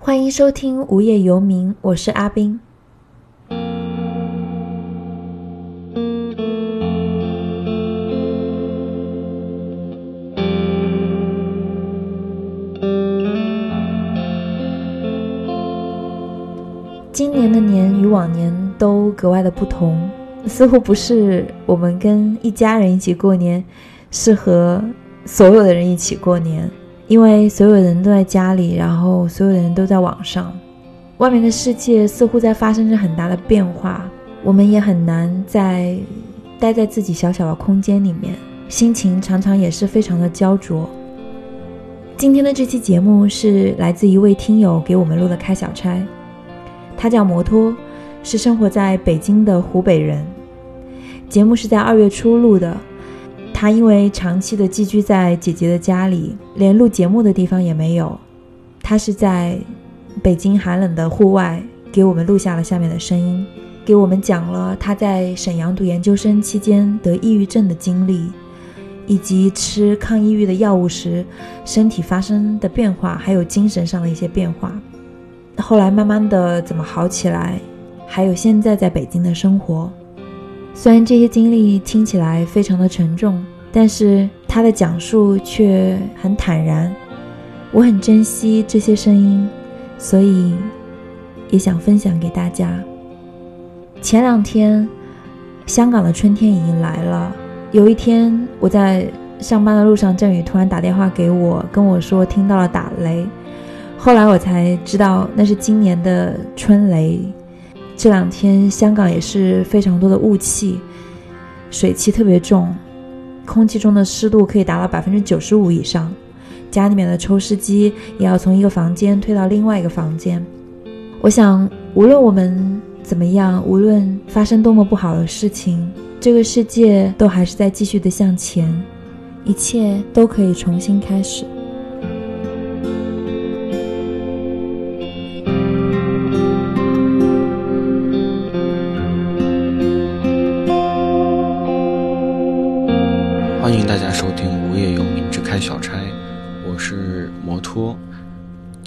欢迎收听《无业游民》，我是阿斌。今年的年与往年都格外的不同，似乎不是我们跟一家人一起过年，是和所有的人一起过年。因为所有人都在家里，然后所有的人都在网上，外面的世界似乎在发生着很大的变化，我们也很难在待在自己小小的空间里面，心情常常也是非常的焦灼。今天的这期节目是来自一位听友给我们录的开小差，他叫摩托，是生活在北京的湖北人，节目是在二月初录的。他因为长期的寄居在姐姐的家里，连录节目的地方也没有。他是在北京寒冷的户外给我们录下了下面的声音，给我们讲了他在沈阳读研究生期间得抑郁症的经历，以及吃抗抑郁的药物时身体发生的变化，还有精神上的一些变化。后来慢慢的怎么好起来，还有现在在北京的生活。虽然这些经历听起来非常的沉重，但是他的讲述却很坦然。我很珍惜这些声音，所以也想分享给大家。前两天，香港的春天已经来了。有一天，我在上班的路上，郑宇突然打电话给我，跟我说听到了打雷。后来我才知道，那是今年的春雷。这两天香港也是非常多的雾气，水汽特别重，空气中的湿度可以达到百分之九十五以上，家里面的抽湿机也要从一个房间推到另外一个房间。我想，无论我们怎么样，无论发生多么不好的事情，这个世界都还是在继续的向前，一切都可以重新开始。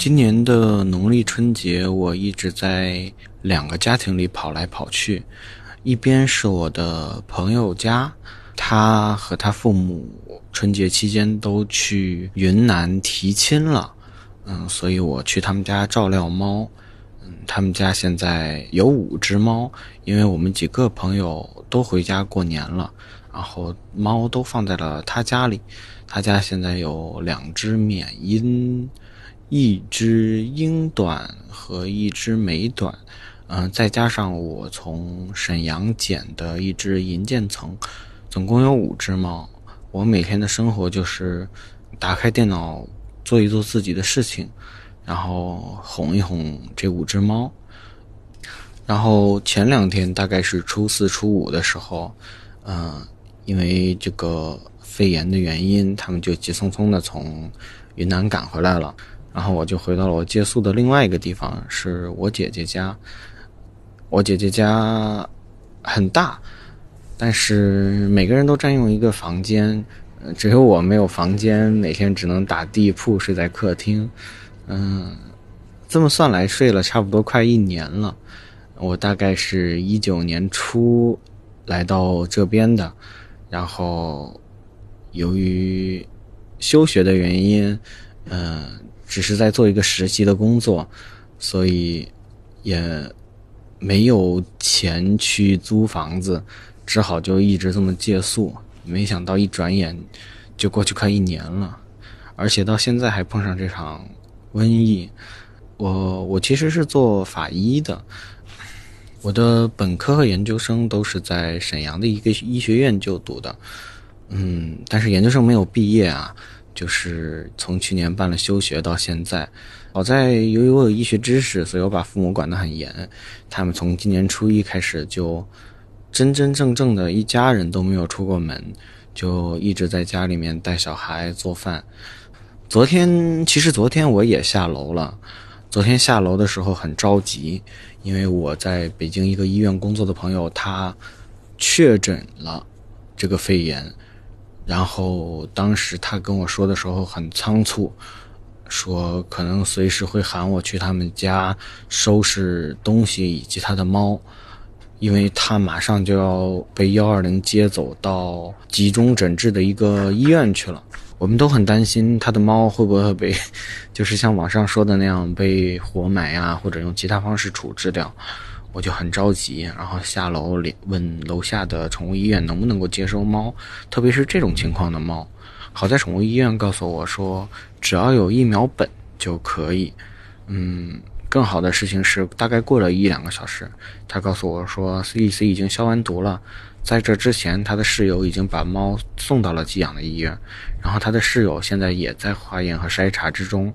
今年的农历春节，我一直在两个家庭里跑来跑去。一边是我的朋友家，他和他父母春节期间都去云南提亲了，嗯，所以我去他们家照料猫。嗯，他们家现在有五只猫，因为我们几个朋友都回家过年了，然后猫都放在了他家里。他家现在有两只缅因。一只英短和一只美短，嗯，再加上我从沈阳捡的一只银渐层，总共有五只猫。我每天的生活就是打开电脑做一做自己的事情，然后哄一哄这五只猫。然后前两天大概是初四初五的时候，嗯，因为这个肺炎的原因，他们就急匆匆的从云南赶回来了。然后我就回到了我借宿的另外一个地方，是我姐姐家。我姐姐家很大，但是每个人都占用一个房间，只有我没有房间，每天只能打地铺睡在客厅。嗯，这么算来，睡了差不多快一年了。我大概是一九年初来到这边的，然后由于休学的原因，嗯。只是在做一个实习的工作，所以也没有钱去租房子，只好就一直这么借宿。没想到一转眼就过去快一年了，而且到现在还碰上这场瘟疫。我我其实是做法医的，我的本科和研究生都是在沈阳的一个医学院就读的，嗯，但是研究生没有毕业啊。就是从去年办了休学到现在，好在由于我有医学知识，所以我把父母管得很严。他们从今年初一开始就真真正正的一家人都没有出过门，就一直在家里面带小孩做饭。昨天其实昨天我也下楼了，昨天下楼的时候很着急，因为我在北京一个医院工作的朋友他确诊了这个肺炎。然后当时他跟我说的时候很仓促，说可能随时会喊我去他们家收拾东西以及他的猫，因为他马上就要被幺二零接走到集中诊治的一个医院去了。我们都很担心他的猫会不会被，就是像网上说的那样被活埋啊，或者用其他方式处置掉。我就很着急，然后下楼问楼下的宠物医院能不能够接收猫，特别是这种情况的猫。好在宠物医院告诉我说，只要有疫苗本就可以。嗯，更好的事情是，大概过了一两个小时，他告诉我说，CDC 已经消完毒了。在这之前，他的室友已经把猫送到了寄养的医院，然后他的室友现在也在化验和筛查之中，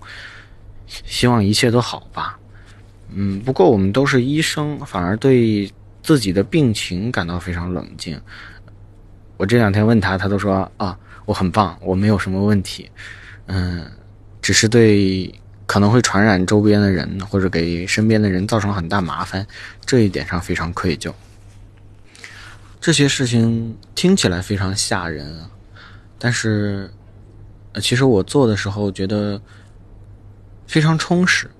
希望一切都好吧。嗯，不过我们都是医生，反而对自己的病情感到非常冷静。我这两天问他，他都说啊。我很棒，我没有什么问题，嗯，只是对可能会传染周边的人或者给身边的人造成很大麻烦这一点上非常愧疚。这些事情听起来非常吓人，但是，其实我做的时候觉得非常充实，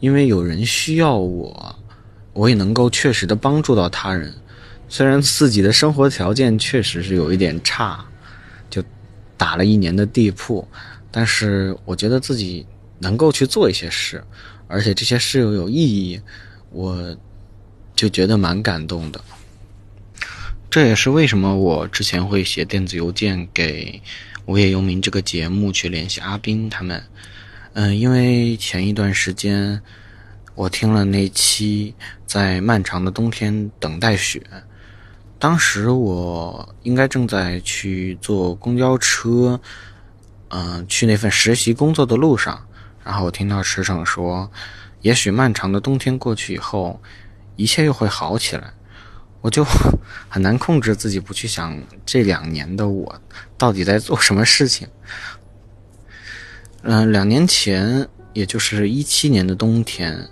因为有人需要我，我也能够确实的帮助到他人，虽然自己的生活条件确实是有一点差。就打了一年的地铺，但是我觉得自己能够去做一些事，而且这些事又有意义，我就觉得蛮感动的。这也是为什么我之前会写电子邮件给《无业游民》这个节目去联系阿斌他们。嗯，因为前一段时间我听了那期在漫长的冬天等待雪。当时我应该正在去坐公交车，嗯，去那份实习工作的路上，然后我听到池生说：“也许漫长的冬天过去以后，一切又会好起来。”我就 很难控制自己不去想这两年的我到底在做什么事情。嗯，两年前，也就是一七年的冬天，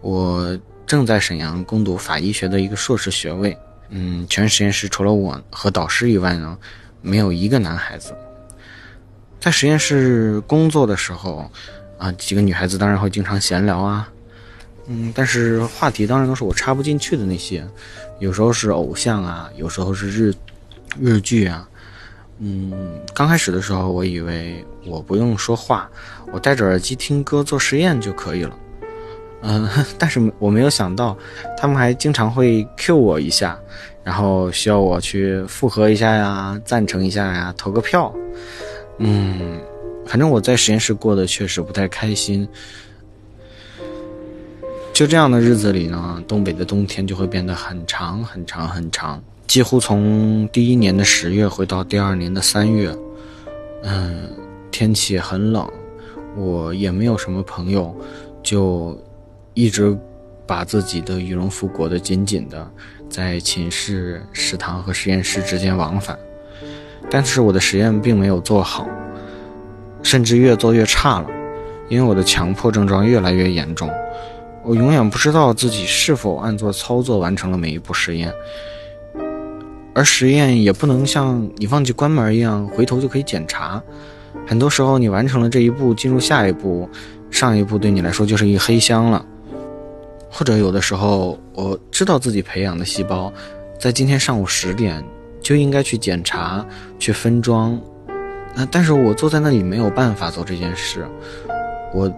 我正在沈阳攻读法医学的一个硕士学位。嗯，全实验室除了我和导师以外呢，没有一个男孩子。在实验室工作的时候，啊，几个女孩子当然会经常闲聊啊，嗯，但是话题当然都是我插不进去的那些，有时候是偶像啊，有时候是日日剧啊，嗯，刚开始的时候我以为我不用说话，我戴着耳机听歌做实验就可以了。嗯，但是我没有想到，他们还经常会 Q 我一下，然后需要我去附和一下呀，赞成一下呀，投个票。嗯，反正我在实验室过得确实不太开心。就这样的日子里呢，东北的冬天就会变得很长很长很长，几乎从第一年的十月回到第二年的三月。嗯，天气很冷，我也没有什么朋友，就。一直把自己的羽绒服裹得紧紧的，在寝室、食堂和实验室之间往返。但是我的实验并没有做好，甚至越做越差了，因为我的强迫症状越来越严重。我永远不知道自己是否按做操作完成了每一步实验，而实验也不能像你忘记关门一样回头就可以检查。很多时候，你完成了这一步，进入下一步，上一步对你来说就是一黑箱了。或者有的时候，我知道自己培养的细胞，在今天上午十点就应该去检查、去分装，那但是我坐在那里没有办法做这件事，我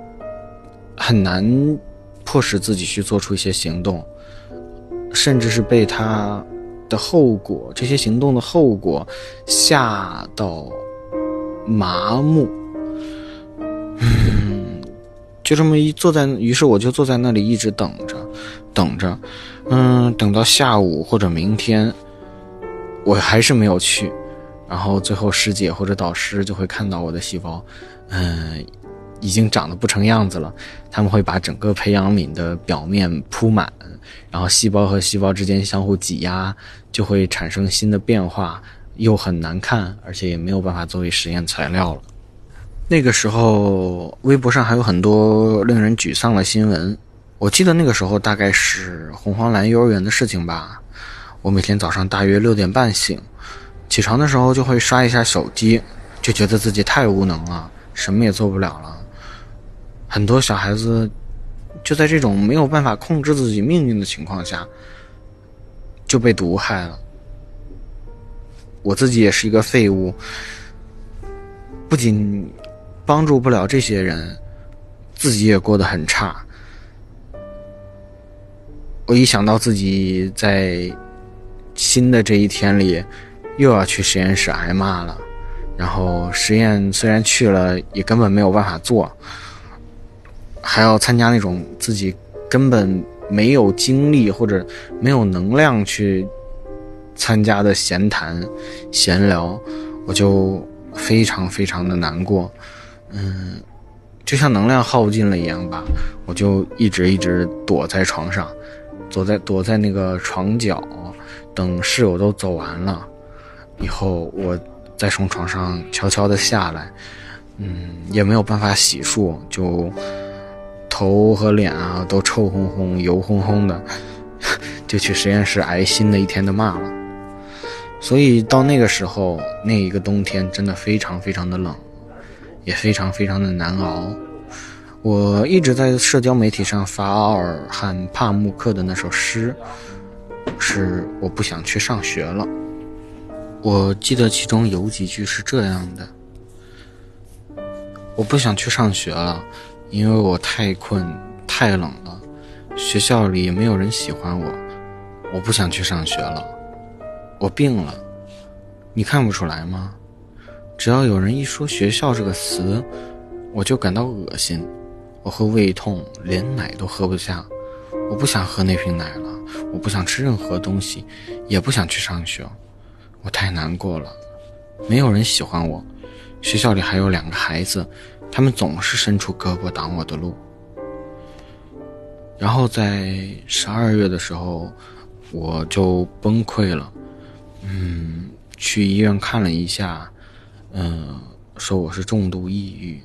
很难迫使自己去做出一些行动，甚至是被他的后果、这些行动的后果吓到麻木。就这么一坐在，于是我就坐在那里一直等着，等着，嗯，等到下午或者明天，我还是没有去，然后最后师姐或者导师就会看到我的细胞，嗯，已经长得不成样子了，他们会把整个培养皿的表面铺满，然后细胞和细胞之间相互挤压，就会产生新的变化，又很难看，而且也没有办法作为实验材料了。那个时候，微博上还有很多令人沮丧的新闻。我记得那个时候大概是红黄蓝幼儿园的事情吧。我每天早上大约六点半醒，起床的时候就会刷一下手机，就觉得自己太无能了，什么也做不了了。很多小孩子就在这种没有办法控制自己命运的情况下就被毒害了。我自己也是一个废物，不仅帮助不了这些人，自己也过得很差。我一想到自己在新的这一天里又要去实验室挨骂了，然后实验虽然去了，也根本没有办法做，还要参加那种自己根本没有精力或者没有能量去。参加的闲谈、闲聊，我就非常非常的难过，嗯，就像能量耗尽了一样吧。我就一直一直躲在床上，躲在躲在那个床角，等室友都走完了以后，我再从床上悄悄的下来，嗯，也没有办法洗漱，就头和脸啊都臭烘烘、油烘烘的，就去实验室挨新的一天的骂了。所以到那个时候，那一个冬天真的非常非常的冷，也非常非常的难熬。我一直在社交媒体上发奥尔汉·帕慕克的那首诗，是我不想去上学了。我记得其中有几句是这样的：我不想去上学了，因为我太困、太冷了，学校里也没有人喜欢我。我不想去上学了。我病了，你看不出来吗？只要有人一说“学校”这个词，我就感到恶心。我会胃痛，连奶都喝不下。我不想喝那瓶奶了，我不想吃任何东西，也不想去上学。我太难过了，没有人喜欢我。学校里还有两个孩子，他们总是伸出胳膊挡我的路。然后在十二月的时候，我就崩溃了。嗯，去医院看了一下，嗯，说我是重度抑郁，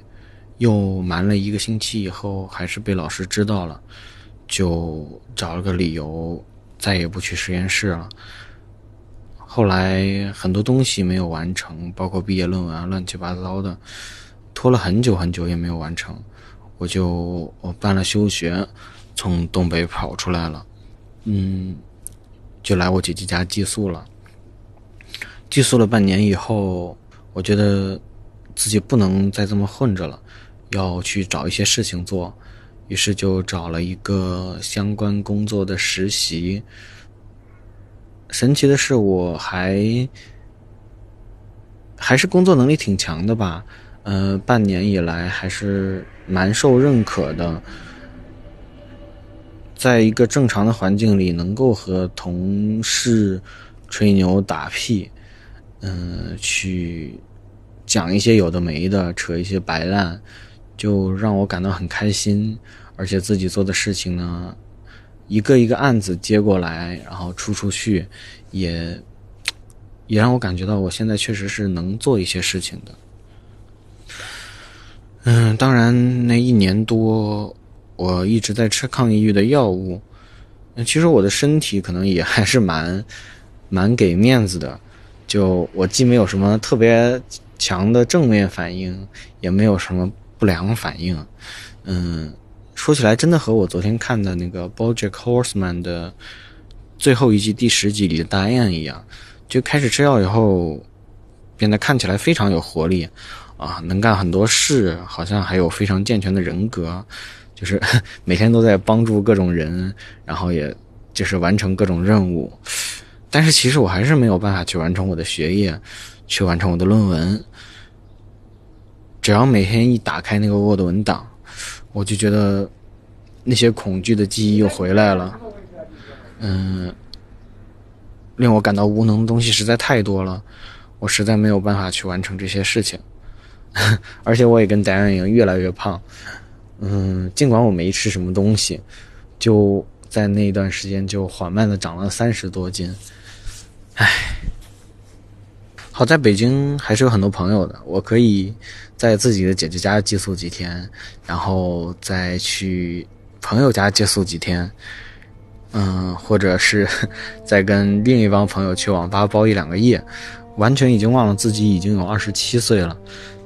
又瞒了一个星期，以后还是被老师知道了，就找了个理由，再也不去实验室了。后来很多东西没有完成，包括毕业论文啊，乱七八糟的，拖了很久很久也没有完成，我就我办了休学，从东北跑出来了，嗯，就来我姐姐家寄宿了。寄宿了半年以后，我觉得自己不能再这么混着了，要去找一些事情做，于是就找了一个相关工作的实习。神奇的是，我还还是工作能力挺强的吧，呃，半年以来还是蛮受认可的，在一个正常的环境里，能够和同事吹牛打屁。嗯，去讲一些有的没的，扯一些白烂，就让我感到很开心。而且自己做的事情呢，一个一个案子接过来，然后出出去，也也让我感觉到我现在确实是能做一些事情的。嗯，当然那一年多，我一直在吃抗抑郁的药物。其实我的身体可能也还是蛮 蛮给面子的。就我既没有什么特别强的正面反应，也没有什么不良反应，嗯，说起来真的和我昨天看的那个《BoJack Horseman》的最后一季第十集里的大雁一样，就开始吃药以后，变得看起来非常有活力，啊，能干很多事，好像还有非常健全的人格，就是 每天都在帮助各种人，然后也就是完成各种任务。但是其实我还是没有办法去完成我的学业，去完成我的论文。只要每天一打开那个 Word 文档，我就觉得那些恐惧的记忆又回来了。嗯，令我感到无能的东西实在太多了，我实在没有办法去完成这些事情。而且我也跟戴安一样越来越胖。嗯，尽管我没吃什么东西，就在那一段时间就缓慢的长了三十多斤。唉，好在北京还是有很多朋友的，我可以在自己的姐姐家寄宿几天，然后再去朋友家借宿几天，嗯，或者是 再跟另一帮朋友去网吧包一两个夜，完全已经忘了自己已经有二十七岁了，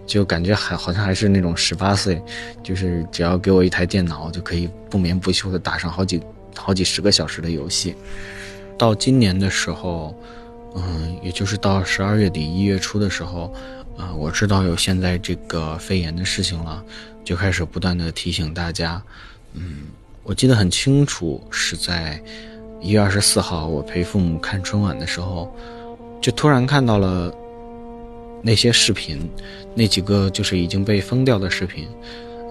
就感觉还好像还是那种十八岁，就是只要给我一台电脑，就可以不眠不休的打上好几好几十个小时的游戏。到今年的时候，嗯，也就是到十二月底一月初的时候，啊，我知道有现在这个肺炎的事情了，就开始不断的提醒大家。嗯，我记得很清楚，是在一月二十四号，我陪父母看春晚的时候，就突然看到了那些视频，那几个就是已经被封掉的视频。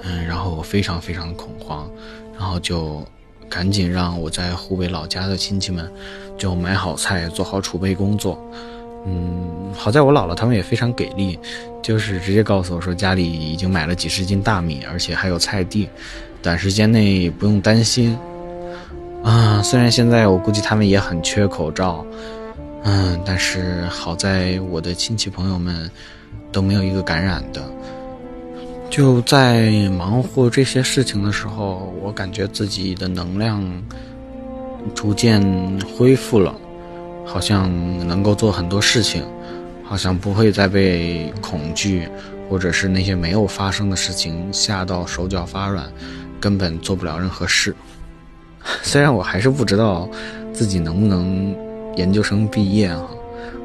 嗯，然后我非常非常恐慌，然后就。赶紧让我在湖北老家的亲戚们就买好菜，做好储备工作。嗯，好在我姥姥他们也非常给力，就是直接告诉我说家里已经买了几十斤大米，而且还有菜地，短时间内不用担心。啊，虽然现在我估计他们也很缺口罩，嗯，但是好在我的亲戚朋友们都没有一个感染的。就在忙活这些事情的时候，我感觉自己的能量逐渐恢复了，好像能够做很多事情，好像不会再被恐惧或者是那些没有发生的事情吓到手脚发软，根本做不了任何事。虽然我还是不知道自己能不能研究生毕业啊，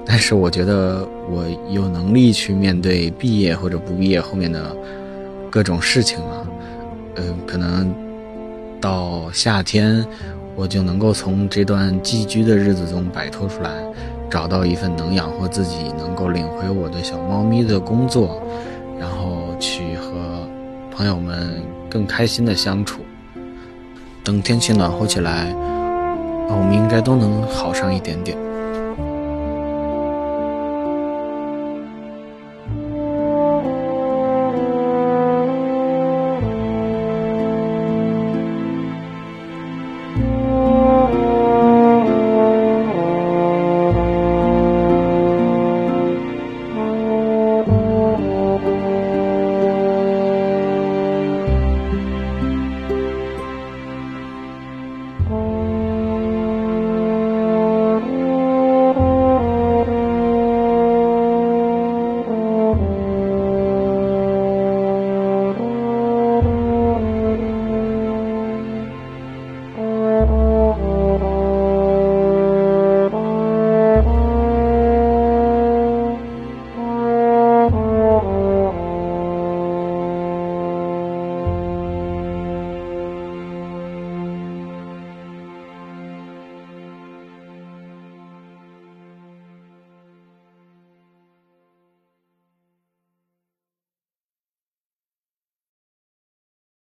但是我觉得我有能力去面对毕业或者不毕业后面的。各种事情了，嗯，可能到夏天，我就能够从这段寄居的日子中摆脱出来，找到一份能养活自己、能够领回我的小猫咪的工作，然后去和朋友们更开心的相处。等天气暖和起来，我们应该都能好上一点点。